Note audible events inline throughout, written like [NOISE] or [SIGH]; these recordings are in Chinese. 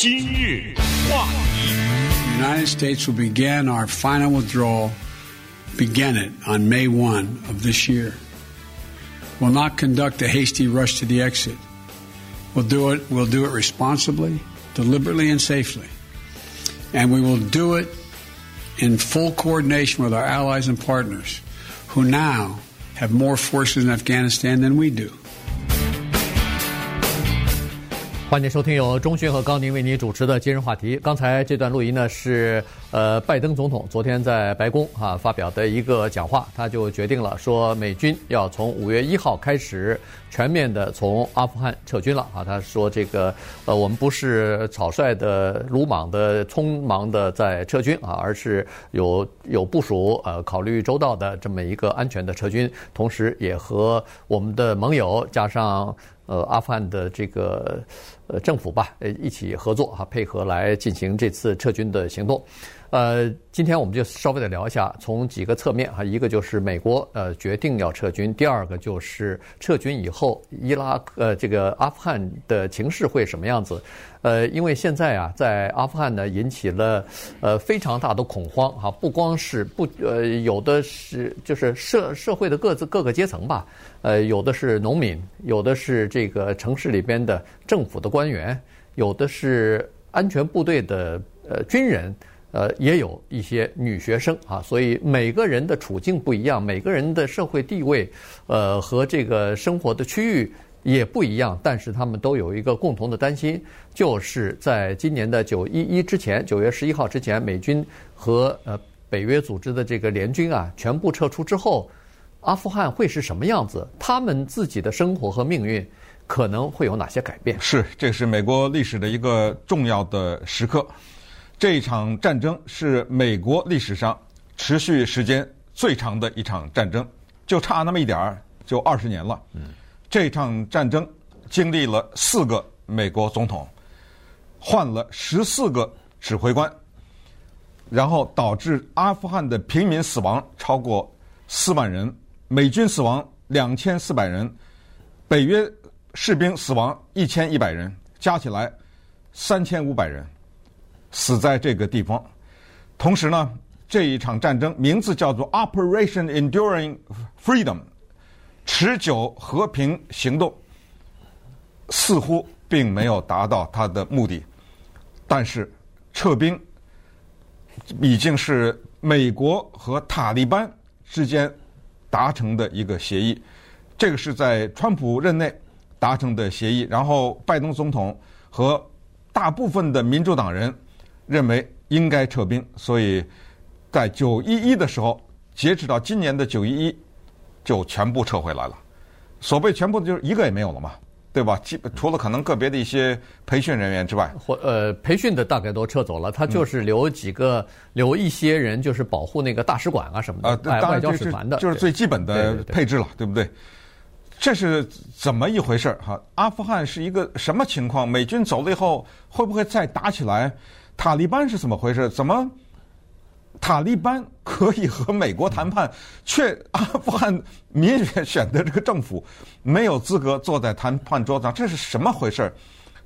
今日话题。The United States will begin our final withdrawal, begin it on May 1 of this year. We'll not conduct a hasty rush to the exit. We'll do it, we'll do it responsibly, deliberately, and safely. And we will do it in full coordination with our allies and partners who now have more forces in Afghanistan than we do. 欢迎收听由中讯和高宁为您主持的今日话题。刚才这段录音呢是呃拜登总统昨天在白宫啊发表的一个讲话，他就决定了说美军要从五月一号开始全面的从阿富汗撤军了啊。他说这个呃我们不是草率的、鲁莽的、匆忙的在撤军啊，而是有有部署呃考虑周到的这么一个安全的撤军，同时也和我们的盟友加上。呃，阿富汗的这个呃政府吧，呃，一起合作哈，配合来进行这次撤军的行动。呃，今天我们就稍微的聊一下，从几个侧面哈，一个就是美国呃决定要撤军，第二个就是撤军以后，伊拉呃这个阿富汗的情势会什么样子？呃，因为现在啊，在阿富汗呢引起了呃非常大的恐慌哈，不光是不呃有的是就是社社会的各自各个阶层吧，呃有的是农民，有的是这个城市里边的政府的官官员，有的是安全部队的呃军人。呃，也有一些女学生啊，所以每个人的处境不一样，每个人的社会地位，呃，和这个生活的区域也不一样。但是他们都有一个共同的担心，就是在今年的九一一之前，九月十一号之前，美军和呃北约组织的这个联军啊，全部撤出之后，阿富汗会是什么样子？他们自己的生活和命运可能会有哪些改变？是，这是美国历史的一个重要的时刻。这一场战争是美国历史上持续时间最长的一场战争，就差那么一点儿，就二十年了。这场战争经历了四个美国总统，换了十四个指挥官，然后导致阿富汗的平民死亡超过四万人，美军死亡两千四百人，北约士兵死亡一千一百人，加起来三千五百人。死在这个地方，同时呢，这一场战争名字叫做 Operation Enduring Freedom，持久和平行动，似乎并没有达到它的目的，但是撤兵已经是美国和塔利班之间达成的一个协议，这个是在川普任内达成的协议，然后拜登总统和大部分的民主党人。认为应该撤兵，所以在九一一的时候，截止到今年的九一一，就全部撤回来了。所谓全部的，就是一个也没有了嘛，对吧？基除了可能个别的一些培训人员之外，或呃，培训的大概都撤走了。他就是留几个，嗯、留一些人，就是保护那个大使馆啊什么的，呃、外交使团的，就是最基本的配置了，对，对，对，对不对？这是怎么一回事儿？哈，阿富汗是一个什么情况？美军走了以后，会不会再打起来？塔利班是怎么回事？怎么塔利班可以和美国谈判，却阿富汗民选选的这个政府没有资格坐在谈判桌上？这是什么回事？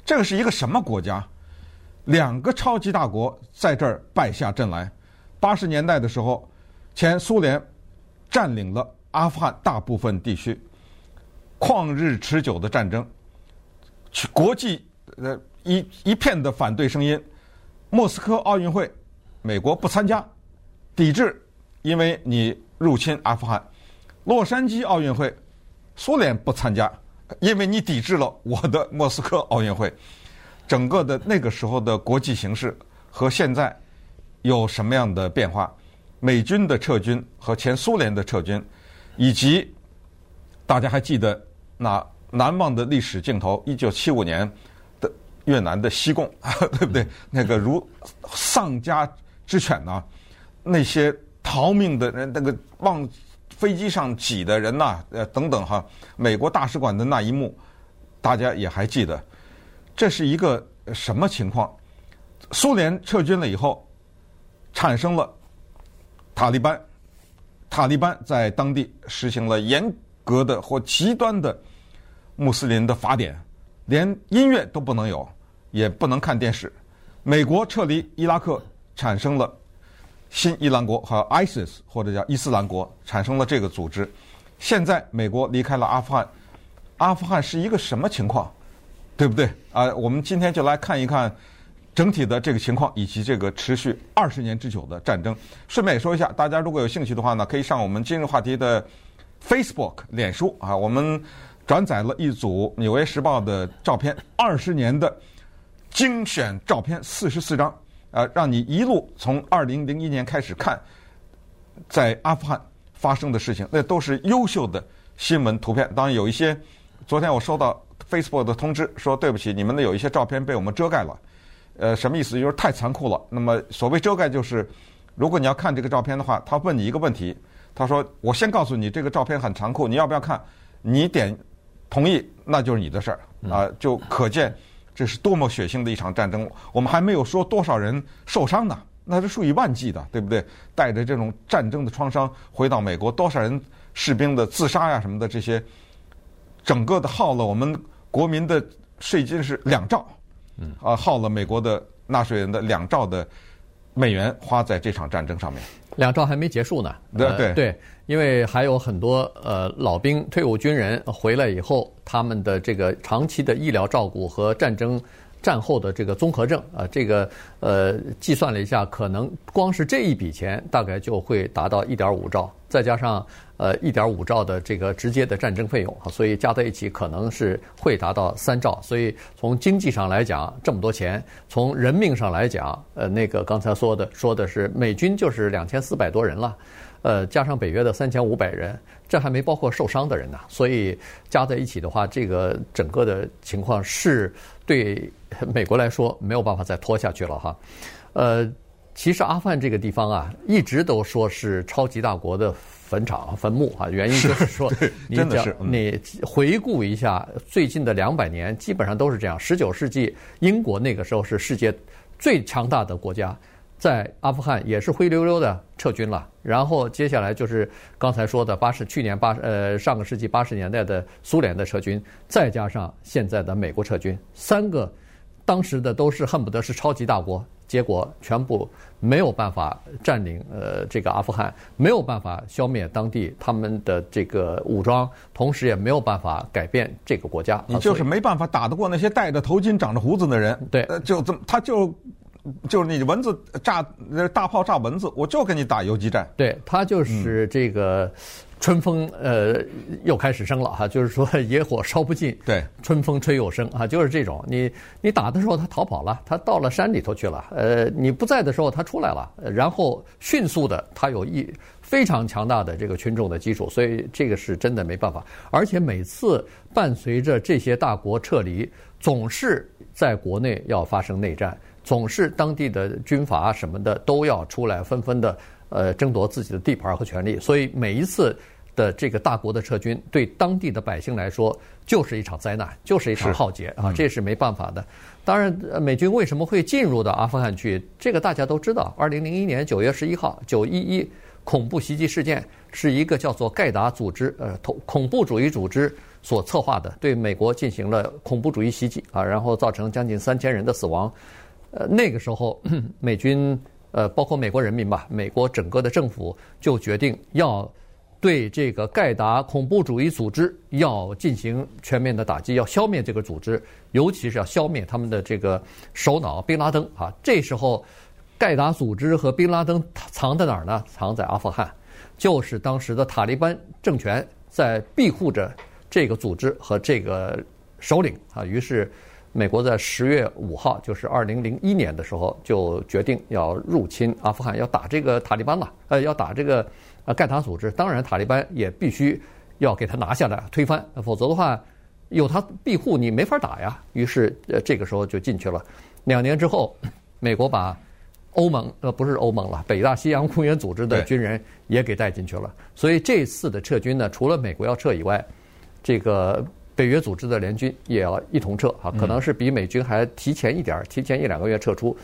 这个是一个什么国家？两个超级大国在这儿败下阵来。八十年代的时候，前苏联占领了阿富汗大部分地区，旷日持久的战争，国际呃一一片的反对声音。莫斯科奥运会，美国不参加，抵制，因为你入侵阿富汗；洛杉矶奥运会，苏联不参加，因为你抵制了我的莫斯科奥运会。整个的那个时候的国际形势和现在有什么样的变化？美军的撤军和前苏联的撤军，以及大家还记得那难忘的历史镜头：一九七五年的。越南的西贡，[LAUGHS] 对不对？那个如丧家之犬呐、那些逃命的人，那个往飞机上挤的人呐、呃，等等哈，美国大使馆的那一幕，大家也还记得。这是一个什么情况？苏联撤军了以后，产生了塔利班，塔利班在当地实行了严格的或极端的穆斯林的法典，连音乐都不能有。也不能看电视，美国撤离伊拉克，产生了新伊朗国和 ISIS 或者叫伊斯兰国，产生了这个组织。现在美国离开了阿富汗，阿富汗是一个什么情况？对不对啊？我们今天就来看一看整体的这个情况，以及这个持续二十年之久的战争。顺便也说一下，大家如果有兴趣的话呢，可以上我们今日话题的 Facebook 脸书啊，我们转载了一组《纽约时报》的照片，二十年的精选照片，四十四张，啊，让你一路从二零零一年开始看，在阿富汗发生的事情，那都是优秀的新闻图片。当然有一些，昨天我收到。Facebook 的通知说：“对不起，你们的有一些照片被我们遮盖了。”呃，什么意思？就是太残酷了。那么，所谓遮盖就是，如果你要看这个照片的话，他问你一个问题，他说：“我先告诉你，这个照片很残酷，你要不要看？你点同意，那就是你的事儿啊。”就可见这是多么血腥的一场战争。我们还没有说多少人受伤呢，那是数以万计的，对不对？带着这种战争的创伤回到美国，多少人士兵的自杀呀什么的这些，整个的耗了我们。国民的税金是两兆，啊，耗了美国的纳税人的两兆的美元花在这场战争上面。两兆还没结束呢。对对、呃、对，因为还有很多呃老兵、退伍军人回来以后，他们的这个长期的医疗照顾和战争战后的这个综合症啊，这个呃计算了一下，可能光是这一笔钱大概就会达到一点五兆，再加上。呃，一点五兆的这个直接的战争费用啊，所以加在一起可能是会达到三兆。所以从经济上来讲，这么多钱；从人命上来讲，呃，那个刚才说的说的是美军就是两千四百多人了，呃，加上北约的三千五百人，这还没包括受伤的人呢。所以加在一起的话，这个整个的情况是对美国来说没有办法再拖下去了哈。呃，其实阿富汗这个地方啊，一直都说是超级大国的。坟场、坟墓啊，原因就是说，你讲你回顾一下最近的两百年，基本上都是这样。十九世纪，英国那个时候是世界最强大的国家，在阿富汗也是灰溜溜的撤军了。然后接下来就是刚才说的八十去年八呃上个世纪八十年代的苏联的撤军，再加上现在的美国撤军，三个当时的都是恨不得是超级大国。结果全部没有办法占领呃这个阿富汗，没有办法消灭当地他们的这个武装，同时也没有办法改变这个国家。你就是没办法打得过那些戴着头巾、长着胡子的人。对，就这么，他就就是你蚊子炸大炮炸蚊子，我就跟你打游击战。对，他就是这个。春风呃又开始生了哈，就是说 [LAUGHS] 野火烧不尽，对，春风吹又生啊，就是这种。你你打的时候他逃跑了，他到了山里头去了。呃，你不在的时候他出来了，然后迅速的他有一非常强大的这个群众的基础，所以这个是真的没办法。而且每次伴随着这些大国撤离，总是在国内要发生内战，总是当地的军阀什么的都要出来纷纷的。呃，争夺自己的地盘和权利，所以每一次的这个大国的撤军，对当地的百姓来说就是一场灾难，就是一场浩劫啊，这是没办法的。当然，美军为什么会进入到阿富汗去？这个大家都知道。二零零一年九月十一号，九一一恐怖袭击事件是一个叫做盖达组织，呃，恐恐怖主义组织所策划的，对美国进行了恐怖主义袭击啊，然后造成将近三千人的死亡。呃，那个时候 [CLEARS THROAT] 美军。呃，包括美国人民吧，美国整个的政府就决定要对这个盖达恐怖主义组织要进行全面的打击，要消灭这个组织，尤其是要消灭他们的这个首脑宾拉登啊。这时候，盖达组织和宾拉登藏在哪儿呢？藏在阿富汗，就是当时的塔利班政权在庇护着这个组织和这个首领啊。于是。美国在十月五号，就是二零零一年的时候，就决定要入侵阿富汗，要打这个塔利班了。呃，要打这个呃盖塔组织。当然，塔利班也必须要给他拿下来，推翻，否则的话，有他庇护，你没法打呀。于是，呃，这个时候就进去了。两年之后，[LAUGHS] 美国把欧盟，呃，不是欧盟了，北大西洋公约组织的军人也给带进去了。所以这次的撤军呢，除了美国要撤以外，这个。北约组织的联军也要一同撤啊，可能是比美军还提前一点儿，提前一两个月撤出。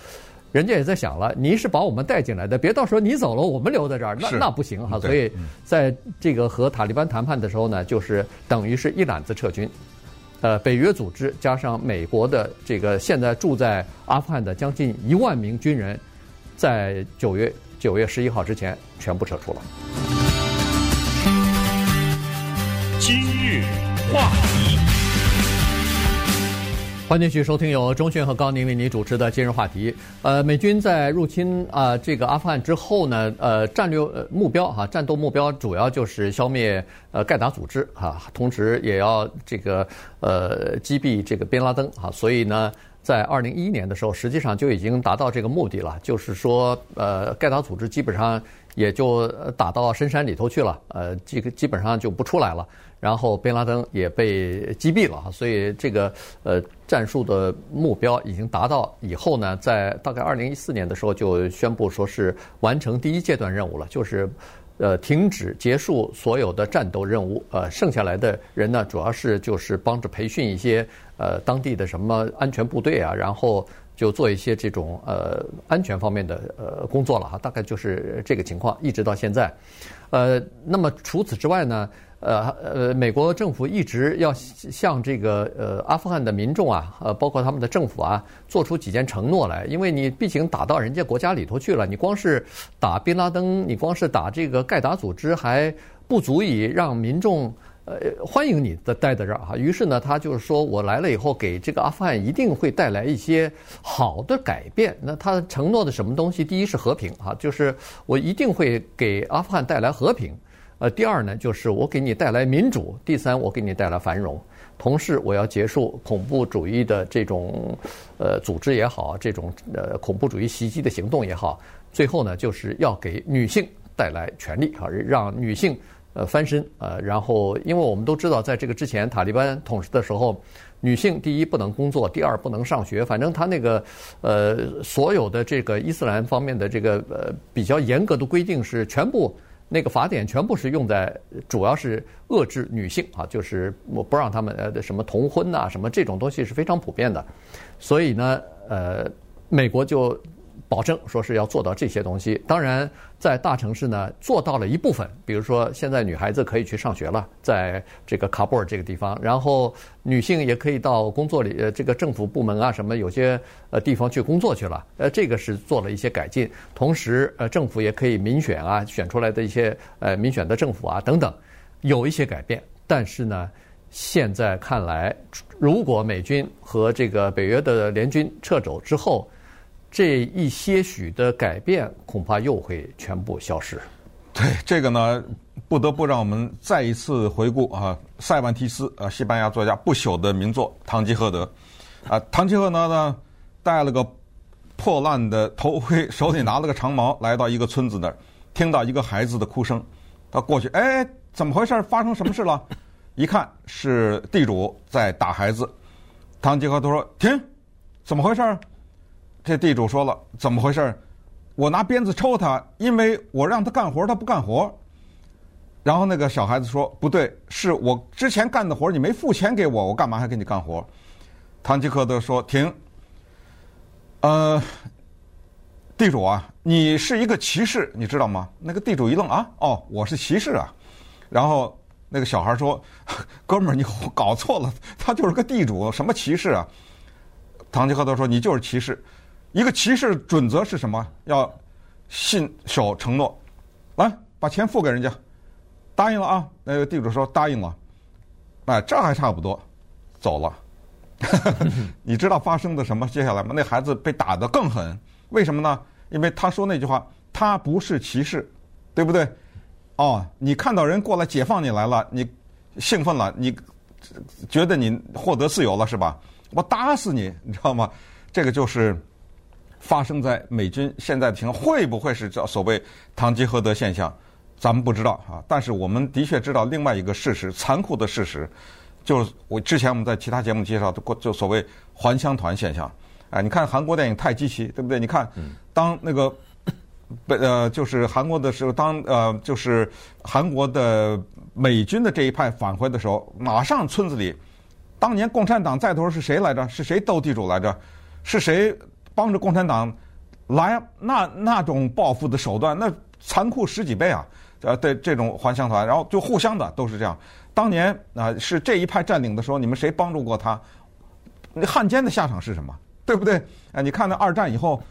人家也在想了，你是把我们带进来的，别到时候你走了，我们留在这儿，那那不行哈。所以在这个和塔利班谈判的时候呢，就是等于是一揽子撤军。呃，北约组织加上美国的这个现在住在阿富汗的将近一万名军人，在九月九月十一号之前全部撤出了。今日话题，欢迎继续收听由钟迅和高宁为您主持的今日话题。呃，美军在入侵啊、这个阿富汗之后呢，呃，战略目标哈，战斗目标主要就是消灭呃盖达组织哈，同时也要这个。呃，击毙这个宾拉登啊，所以呢，在二零一一年的时候，实际上就已经达到这个目的了，就是说，呃，盖达组织基本上也就打到深山里头去了，呃，这个基本上就不出来了，然后贝拉登也被击毙了，所以这个呃战术的目标已经达到以后呢，在大概二零一四年的时候就宣布说是完成第一阶段任务了，就是。呃，停止结束所有的战斗任务，呃，剩下来的人呢，主要是就是帮着培训一些呃当地的什么安全部队啊，然后就做一些这种呃安全方面的呃工作了哈，大概就是这个情况，一直到现在。呃，那么除此之外呢？呃呃，美国政府一直要向这个呃阿富汗的民众啊，呃，包括他们的政府啊，做出几件承诺来，因为你毕竟打到人家国家里头去了，你光是打宾拉登，你光是打这个盖达组织还不足以让民众呃欢迎你的待在这儿哈。于是呢，他就是说我来了以后，给这个阿富汗一定会带来一些好的改变。那他承诺的什么东西？第一是和平哈，就是我一定会给阿富汗带来和平。呃，第二呢，就是我给你带来民主；第三，我给你带来繁荣。同时，我要结束恐怖主义的这种呃组织也好，这种呃恐怖主义袭击的行动也好。最后呢，就是要给女性带来权利啊，让女性呃翻身呃。然后，因为我们都知道，在这个之前塔利班统治的时候，女性第一不能工作，第二不能上学，反正他那个呃所有的这个伊斯兰方面的这个呃比较严格的规定是全部。那个法典全部是用在，主要是遏制女性啊，就是我不让他们呃什么同婚呐，什么这种东西是非常普遍的，所以呢，呃，美国就。保证说是要做到这些东西，当然在大城市呢做到了一部分，比如说现在女孩子可以去上学了，在这个喀布尔这个地方，然后女性也可以到工作里，呃，这个政府部门啊什么有些呃地方去工作去了，呃，这个是做了一些改进，同时呃政府也可以民选啊，选出来的一些呃民选的政府啊等等，有一些改变，但是呢，现在看来，如果美军和这个北约的联军撤走之后，这一些许的改变恐怕又会全部消失。对这个呢，不得不让我们再一次回顾啊，塞万提斯啊，西班牙作家不朽的名作《堂吉诃德》啊，堂吉诃德呢带了个破烂的头盔，手里拿了个长矛，来到一个村子那儿，听到一个孩子的哭声，他过去，哎，怎么回事？发生什么事了？一看是地主在打孩子。堂吉诃德说：“停，怎么回事？”这地主说了：“怎么回事？我拿鞭子抽他，因为我让他干活，他不干活。”然后那个小孩子说：“不对，是我之前干的活，你没付钱给我，我干嘛还给你干活？”堂吉诃德说：“停。”呃，地主啊，你是一个骑士，你知道吗？那个地主一愣啊，哦，我是骑士啊。然后那个小孩说：“哥们儿，你搞错了，他就是个地主，什么骑士啊？”堂吉诃德说：“你就是骑士。”一个骑士准则是什么？要信守承诺，来把钱付给人家，答应了啊。那个地主说答应了，哎，这还差不多，走了。[LAUGHS] 你知道发生的什么接下来吗？那孩子被打得更狠，为什么呢？因为他说那句话，他不是骑士，对不对？哦，你看到人过来解放你来了，你兴奋了，你觉得你获得自由了是吧？我打死你，你知道吗？这个就是。发生在美军现在的情况会不会是叫所谓“堂吉诃德现象”？咱们不知道啊。但是我们的确知道另外一个事实，残酷的事实，就是我之前我们在其他节目介绍的过，就所谓“还乡团现象”。哎，你看韩国电影《太极旗》，对不对？你看，当那个呃，就是韩国的时候，当呃，就是韩国的美军的这一派返回的时候，马上村子里，当年共产党在头是谁来着？是谁斗地主来着？是谁？帮着共产党来那那种报复的手段，那残酷十几倍啊！呃，对这种还乡团，然后就互相的都是这样。当年啊是这一派占领的时候，你们谁帮助过他？那汉奸的下场是什么？对不对？啊，你看那二战以后，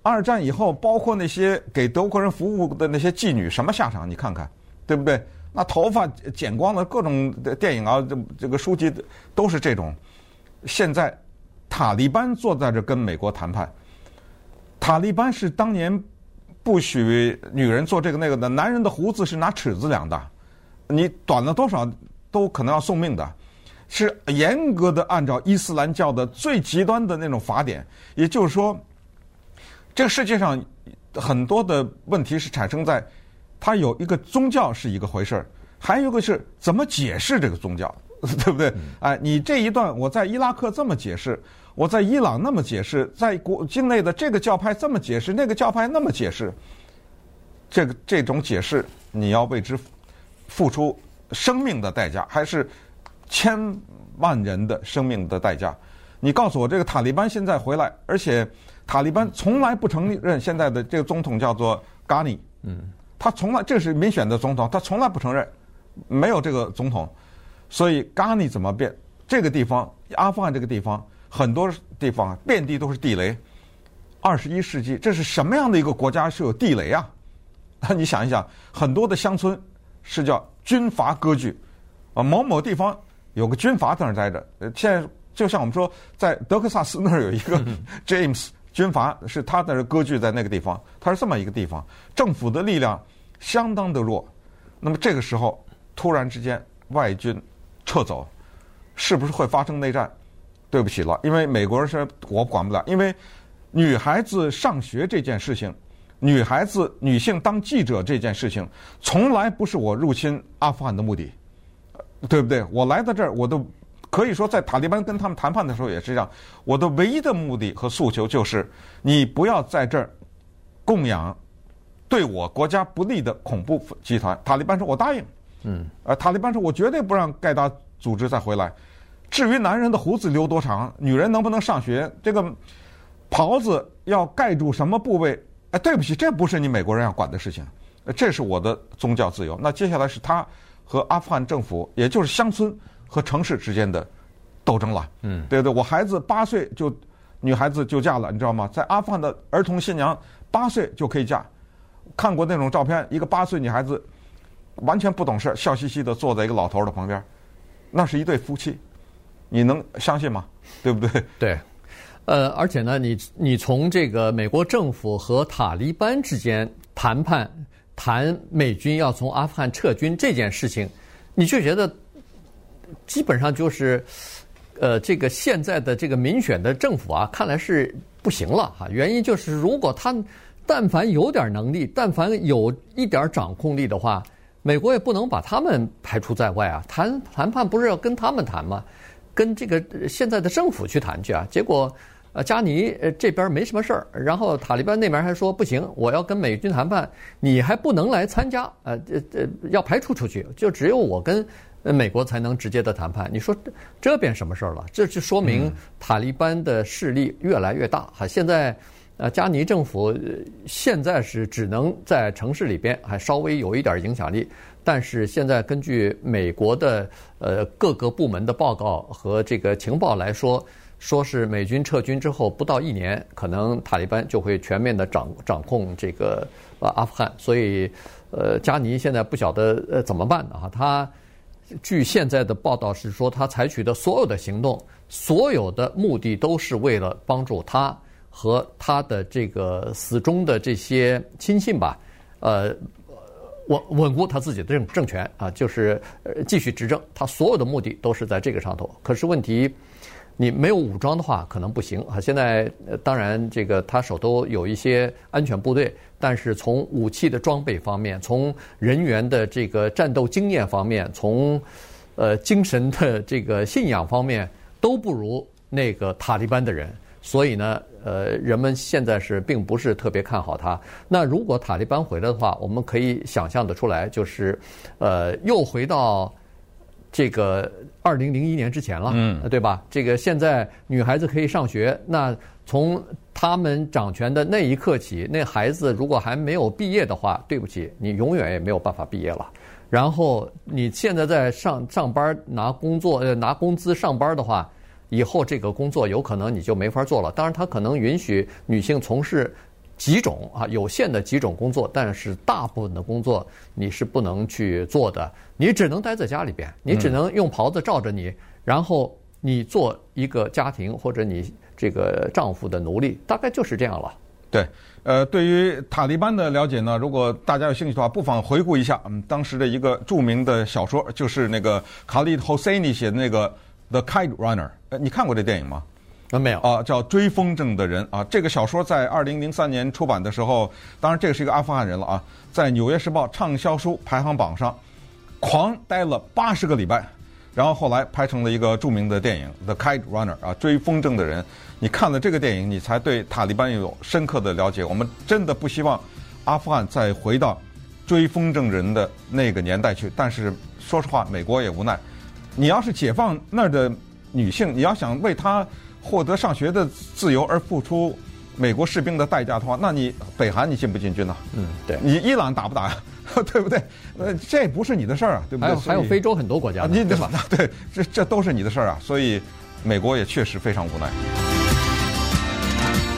二战以后，包括那些给德国人服务的那些妓女，什么下场？你看看，对不对？那头发剪光了，各种电影啊，这这个书籍都是这种。现在塔利班坐在这跟美国谈判，塔利班是当年不许女人做这个那个的，男人的胡子是拿尺子量的，你短了多少都可能要送命的。是严格的按照伊斯兰教的最极端的那种法典，也就是说，这个世界上很多的问题是产生在，它有一个宗教是一个回事儿，还有一个是怎么解释这个宗教，[LAUGHS] 对不对？哎，你这一段我在伊拉克这么解释，我在伊朗那么解释，在国境内的这个教派这么解释，那个教派那么解释，这个这种解释你要为之付出生命的代价，还是？千万人的生命的代价，你告诉我，这个塔利班现在回来，而且塔利班从来不承认现在的这个总统叫做嘎尼，嗯，他从来这是民选的总统，他从来不承认，没有这个总统，所以嘎尼怎么变？这个地方，阿富汗这个地方，很多地方遍地都是地雷。二十一世纪，这是什么样的一个国家是有地雷啊？那 [LAUGHS] 你想一想，很多的乡村是叫军阀割据，啊，某某地方。有个军阀在那儿待着，呃，现在就像我们说，在德克萨斯那儿有一个 [LAUGHS] James 军阀，是他在那割据在那个地方，他是这么一个地方，政府的力量相当的弱。那么这个时候突然之间外军撤走，是不是会发生内战？对不起了，因为美国人说我管不了，因为女孩子上学这件事情，女孩子女性当记者这件事情，从来不是我入侵阿富汗的目的。对不对？我来到这儿，我都可以说，在塔利班跟他们谈判的时候也是这样。我的唯一的目的和诉求就是，你不要在这儿供养对我国家不利的恐怖集团。塔利班说：“我答应。”嗯，呃，塔利班说：“我绝对不让盖达组织再回来。”至于男人的胡子留多长，女人能不能上学，这个袍子要盖住什么部位？哎，对不起，这不是你美国人要管的事情。这是我的宗教自由。那接下来是他。和阿富汗政府，也就是乡村和城市之间的斗争了。嗯，对对，我孩子八岁就女孩子就嫁了，你知道吗？在阿富汗的儿童新娘八岁就可以嫁。看过那种照片，一个八岁女孩子完全不懂事，笑嘻嘻的坐在一个老头的旁边，那是一对夫妻，你能相信吗？对不对？对，呃，而且呢，你你从这个美国政府和塔利班之间谈判。谈美军要从阿富汗撤军这件事情，你就觉得基本上就是，呃，这个现在的这个民选的政府啊，看来是不行了哈。原因就是，如果他但凡有点能力，但凡有一点掌控力的话，美国也不能把他们排除在外啊。谈谈判不是要跟他们谈吗？跟这个现在的政府去谈去啊。结果。呃，加尼呃这边没什么事儿，然后塔利班那边还说不行，我要跟美军谈判，你还不能来参加，呃这这要排除出去，就只有我跟美国才能直接的谈判。你说这变什么事儿了？这就说明塔利班的势力越来越大。哈，现在呃加尼政府现在是只能在城市里边还稍微有一点影响力，但是现在根据美国的呃各个部门的报告和这个情报来说。说是美军撤军之后不到一年，可能塔利班就会全面的掌掌控这个呃阿富汗，所以呃加尼现在不晓得呃怎么办呢？哈，他据现在的报道是说，他采取的所有的行动，所有的目的都是为了帮助他和他的这个死忠的这些亲信吧，呃稳稳固他自己的政政权啊，就是继续执政，他所有的目的都是在这个上头。可是问题。你没有武装的话，可能不行啊。现在当然，这个他手头有一些安全部队，但是从武器的装备方面，从人员的这个战斗经验方面，从呃精神的这个信仰方面，都不如那个塔利班的人。所以呢，呃，人们现在是并不是特别看好他。那如果塔利班回来的话，我们可以想象得出来，就是呃，又回到。这个二零零一年之前了，嗯，对吧？这个现在女孩子可以上学，那从他们掌权的那一刻起，那孩子如果还没有毕业的话，对不起，你永远也没有办法毕业了。然后你现在在上上班拿工作呃拿工资上班的话，以后这个工作有可能你就没法做了。当然，他可能允许女性从事几种啊有限的几种工作，但是大部分的工作你是不能去做的，你只能待在家里边，你只能用袍子罩着你，然后你做一个家庭或者你这个丈夫的奴隶，大概就是这样了。对，呃，对于塔利班的了解呢，如果大家有兴趣的话，不妨回顾一下，嗯，当时的一个著名的小说，就是那个卡利霍塞尼写的那个《The Kite Runner》。呃，你看过这电影吗？啊，没有。啊，叫《追风筝的人》啊，这个小说在二零零三年出版的时候，当然这个是一个阿富汗人了啊，在《纽约时报》畅销书排行榜上狂待了八十个礼拜。然后后来拍成了一个著名的电影《The Kite Runner》啊，追风筝的人。你看了这个电影，你才对塔利班有深刻的了解。我们真的不希望阿富汗再回到追风筝人的那个年代去。但是说实话，美国也无奈。你要是解放那儿的女性，你要想为她获得上学的自由而付出美国士兵的代价的话，那你北韩你进不进军呢？嗯，对。你伊朗打不打呀？[LAUGHS] 对不对？呃，这不是你的事儿啊，对不对？还有还有非洲很多国家，你对吧？对，这这都是你的事儿啊，所以美国也确实非常无奈。